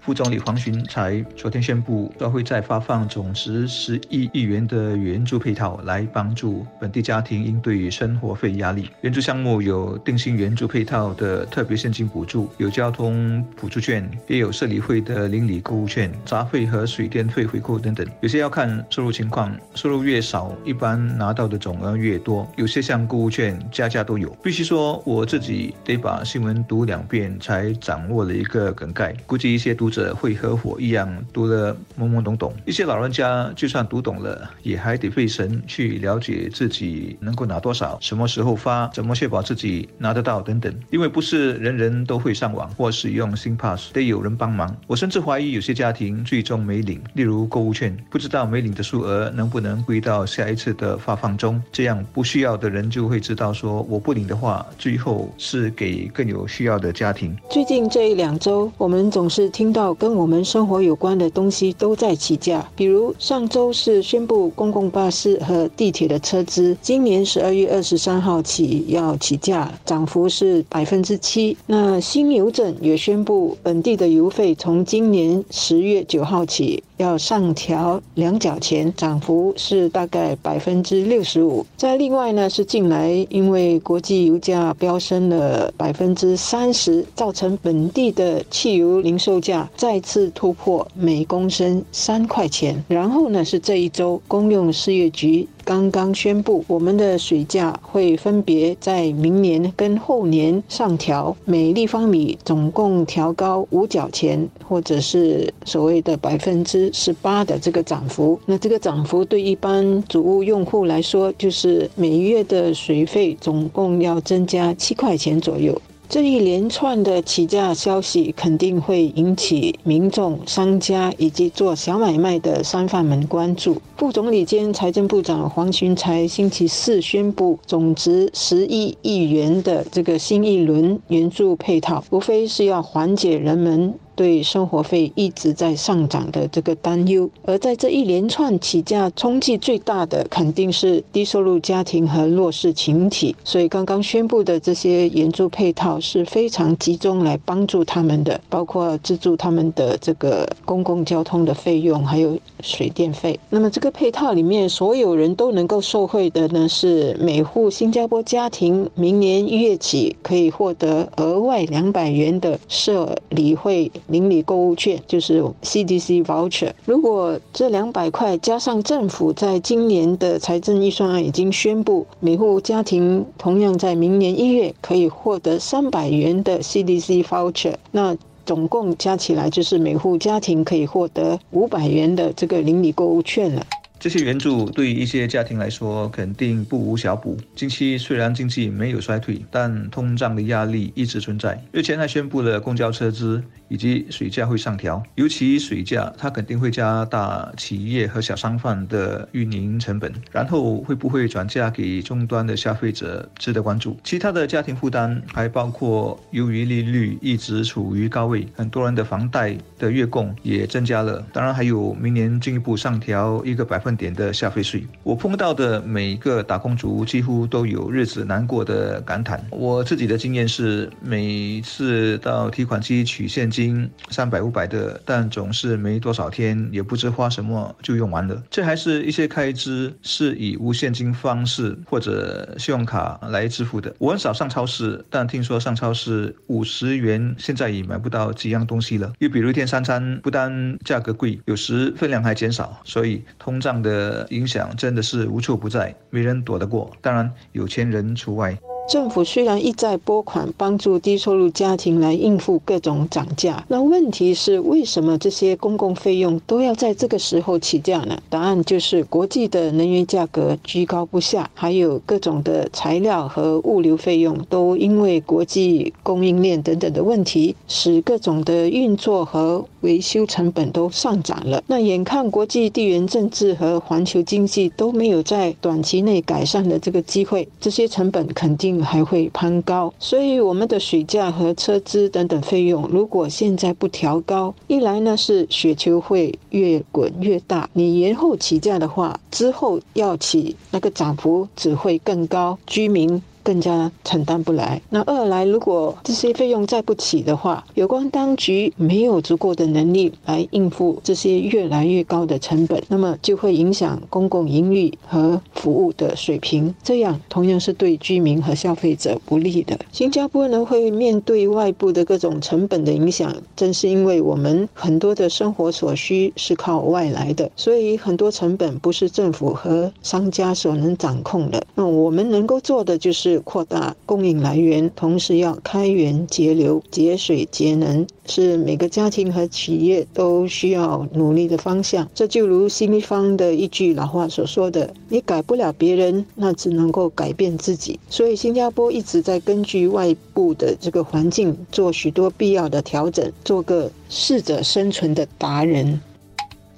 副总理黄循才昨天宣布，将会再发放总值十亿亿元的援助配套，来帮助本地家庭应对生活费压力。援助项目有定薪援助配套的特别现金补助，有交通补助券，也有社理会的邻里购物券、杂费和水电费回扣等等。有些要看收入情况，收入越少，一般拿到的总额越多。有些像购物券，家家都有。必须说，我自己得把新闻读两遍才掌握了一个梗概，估计一些读。者会和我一样读得懵懵懂懂，一些老人家就算读懂了，也还得费神去了解自己能够拿多少，什么时候发，怎么确保自己拿得到等等。因为不是人人都会上网或使用 SingPass，得有人帮忙。我甚至怀疑有些家庭最终没领，例如购物券，不知道没领的数额能不能归到下一次的发放中，这样不需要的人就会知道说我不领的话，最后是给更有需要的家庭。最近这一两周，我们总是听到。跟我们生活有关的东西都在起价，比如上周是宣布公共巴士和地铁的车资，今年十二月二十三号起要起价，涨幅是百分之七。那新邮政也宣布本地的邮费从今年十月九号起。要上调两角钱，涨幅是大概百分之六十五。再另外呢，是近来因为国际油价飙升了百分之三十，造成本地的汽油零售价再次突破每公升三块钱。然后呢，是这一周公用事业局。刚刚宣布，我们的水价会分别在明年跟后年上调，每立方米总共调高五角钱，或者是所谓的百分之十八的这个涨幅。那这个涨幅对一般主屋用户来说，就是每月的水费总共要增加七块钱左右。这一连串的起价消息肯定会引起民众、商家以及做小买卖的商贩们关注。副总理兼财政部长黄循才星期四宣布，总值十亿亿元的这个新一轮援助配套，无非是要缓解人们。对生活费一直在上涨的这个担忧，而在这一连串起价冲击最大的，肯定是低收入家庭和弱势群体。所以刚刚宣布的这些援助配套是非常集中来帮助他们的，包括资助他们的这个公共交通的费用，还有水电费。那么这个配套里面，所有人都能够受惠的呢，是每户新加坡家庭明年一月起可以获得额外两百元的社理会。邻里购物券就是 CDC voucher。如果这两百块加上政府在今年的财政预算案已经宣布，每户家庭同样在明年一月可以获得三百元的 CDC voucher，那总共加起来就是每户家庭可以获得五百元的这个邻里购物券了。这些援助对于一些家庭来说肯定不无小补。近期虽然经济没有衰退，但通胀的压力一直存在。日前还宣布了公交车资以及水价会上调，尤其水价，它肯定会加大企业和小商贩的运营成本。然后会不会转嫁给终端的消费者，值得关注。其他的家庭负担还包括，由于利率一直处于高位，很多人的房贷的月供也增加了。当然还有明年进一步上调一个百分。点的消费税，我碰到的每个打工族几乎都有日子难过的感叹。我自己的经验是，每次到提款机取现金三百五百的，但总是没多少天，也不知花什么就用完了。这还是一些开支是以无现金方式或者信用卡来支付的。我很少上超市，但听说上超市五十元现在也买不到几样东西了。又比如一天三餐，不单价格贵，有时分量还减少，所以通胀。的影响真的是无处不在，没人躲得过，当然有钱人除外。政府虽然一再拨款帮助低收入家庭来应付各种涨价，那问题是为什么这些公共费用都要在这个时候起价呢？答案就是国际的能源价格居高不下，还有各种的材料和物流费用都因为国际供应链等等的问题，使各种的运作和维修成本都上涨了。那眼看国际地缘政治和环球经济都没有在短期内改善的这个机会，这些成本肯定。还会攀高。所以我们的水价和车资等等费用，如果现在不调高，一来呢是雪球会越滚越大，你延后起价的话，之后要起那个涨幅只会更高，居民。更加承担不来。那二来，如果这些费用再不起的话，有关当局没有足够的能力来应付这些越来越高的成本，那么就会影响公共盈利和服务的水平，这样同样是对居民和消费者不利的。新加坡呢会面对外部的各种成本的影响，正是因为我们很多的生活所需是靠外来的，所以很多成本不是政府和商家所能掌控的。那我们能够做的就是。扩大供应来源，同时要开源节流、节水节能，是每个家庭和企业都需要努力的方向。这就如西方的一句老话所说的：“你改不了别人，那只能够改变自己。”所以，新加坡一直在根据外部的这个环境做许多必要的调整，做个适者生存的达人。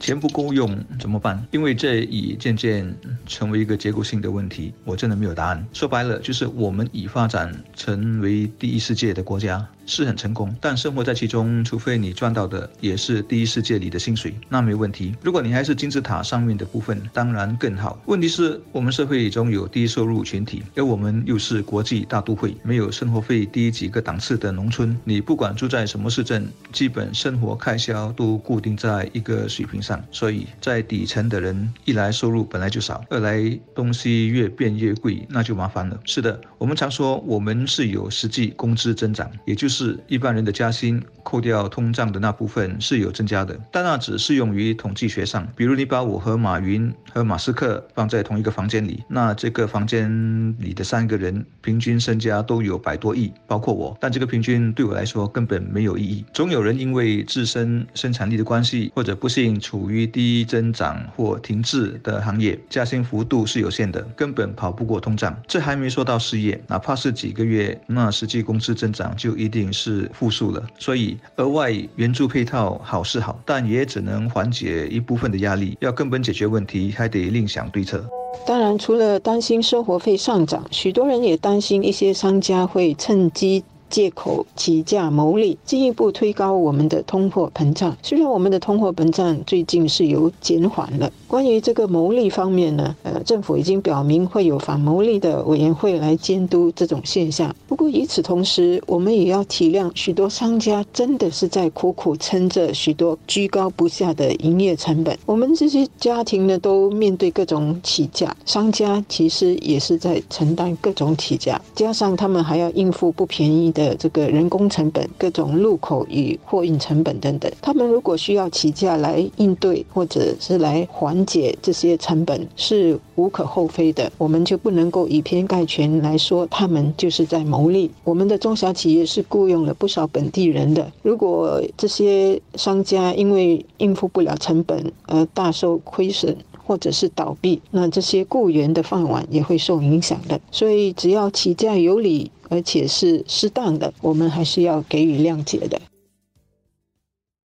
钱不够用怎么办？因为这已渐渐成为一个结构性的问题，我真的没有答案。说白了，就是我们已发展成为第一世界的国家。是很成功，但生活在其中，除非你赚到的也是第一世界里的薪水，那没问题。如果你还是金字塔上面的部分，当然更好。问题是，我们社会中有低收入群体，而我们又是国际大都会，没有生活费低几个档次的农村。你不管住在什么市镇，基本生活开销都固定在一个水平上。所以在底层的人，一来收入本来就少，二来东西越变越贵，那就麻烦了。是的，我们常说我们是有实际工资增长，也就是。一般人的加薪扣掉通胀的那部分是有增加的，但那只适用于统计学上。比如你把我和马云和马斯克放在同一个房间里，那这个房间里的三个人平均身家都有百多亿，包括我。但这个平均对我来说根本没有意义。总有人因为自身生产力的关系，或者不幸处于低增长或停滞的行业，加薪幅度是有限的，根本跑不过通胀。这还没说到失业，哪怕是几个月，那实际工资增长就一定。是负数了，所以额外援助配套好是好，但也只能缓解一部分的压力。要根本解决问题，还得另想对策。当然，除了担心生活费上涨，许多人也担心一些商家会趁机。借口起价牟利，进一步推高我们的通货膨胀。虽然我们的通货膨胀最近是有减缓了，关于这个牟利方面呢，呃，政府已经表明会有反牟利的委员会来监督这种现象。不过与此同时，我们也要体谅许多商家真的是在苦苦撑着许多居高不下的营业成本。我们这些家庭呢，都面对各种起价，商家其实也是在承担各种起价，加上他们还要应付不便宜的。的这个人工成本、各种入口与货运成本等等，他们如果需要起价来应对，或者是来缓解这些成本，是无可厚非的。我们就不能够以偏概全来说，他们就是在牟利。我们的中小企业是雇佣了不少本地人的，如果这些商家因为应付不了成本而大受亏损。或者是倒闭，那这些雇员的饭碗也会受影响的。所以，只要起价有理，而且是适当的，我们还是要给予谅解的。